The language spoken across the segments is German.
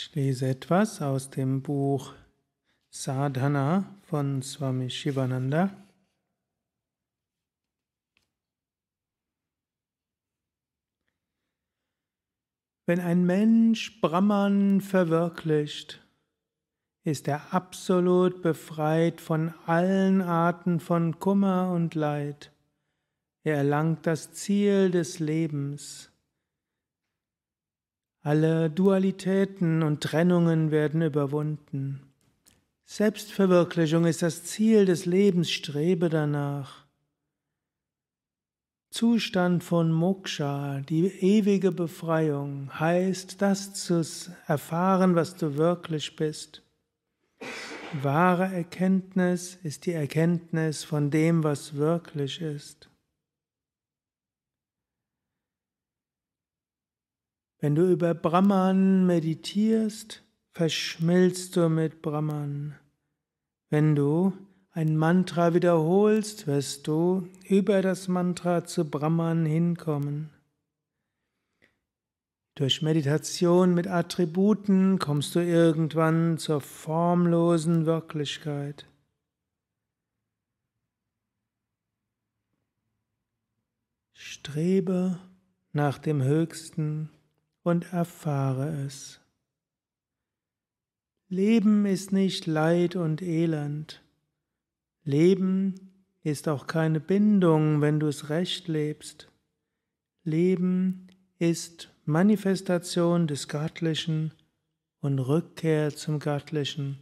Ich lese etwas aus dem Buch Sadhana von Swami Shivananda. Wenn ein Mensch Brahman verwirklicht, ist er absolut befreit von allen Arten von Kummer und Leid. Er erlangt das Ziel des Lebens. Alle Dualitäten und Trennungen werden überwunden. Selbstverwirklichung ist das Ziel des Lebens, strebe danach. Zustand von Moksha, die ewige Befreiung, heißt das zu erfahren, was du wirklich bist. Wahre Erkenntnis ist die Erkenntnis von dem, was wirklich ist. Wenn du über Brahman meditierst, verschmilzt du mit Brahman. Wenn du ein Mantra wiederholst, wirst du über das Mantra zu Brahman hinkommen. Durch Meditation mit Attributen kommst du irgendwann zur formlosen Wirklichkeit. Strebe nach dem Höchsten und erfahre es. Leben ist nicht Leid und Elend. Leben ist auch keine Bindung, wenn du es recht lebst. Leben ist Manifestation des Göttlichen und Rückkehr zum Göttlichen,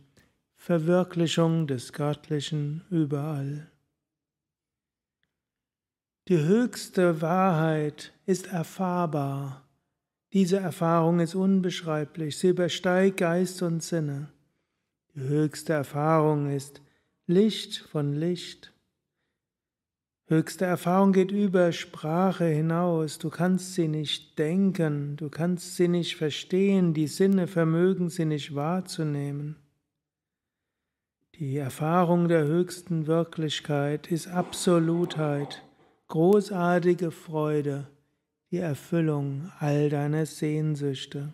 Verwirklichung des Göttlichen überall. Die höchste Wahrheit ist erfahrbar. Diese Erfahrung ist unbeschreiblich, sie übersteigt Geist und Sinne. Die höchste Erfahrung ist Licht von Licht. Höchste Erfahrung geht über Sprache hinaus. Du kannst sie nicht denken, du kannst sie nicht verstehen, die Sinne vermögen sie nicht wahrzunehmen. Die Erfahrung der höchsten Wirklichkeit ist Absolutheit, großartige Freude, die Erfüllung all deiner Sehnsüchte.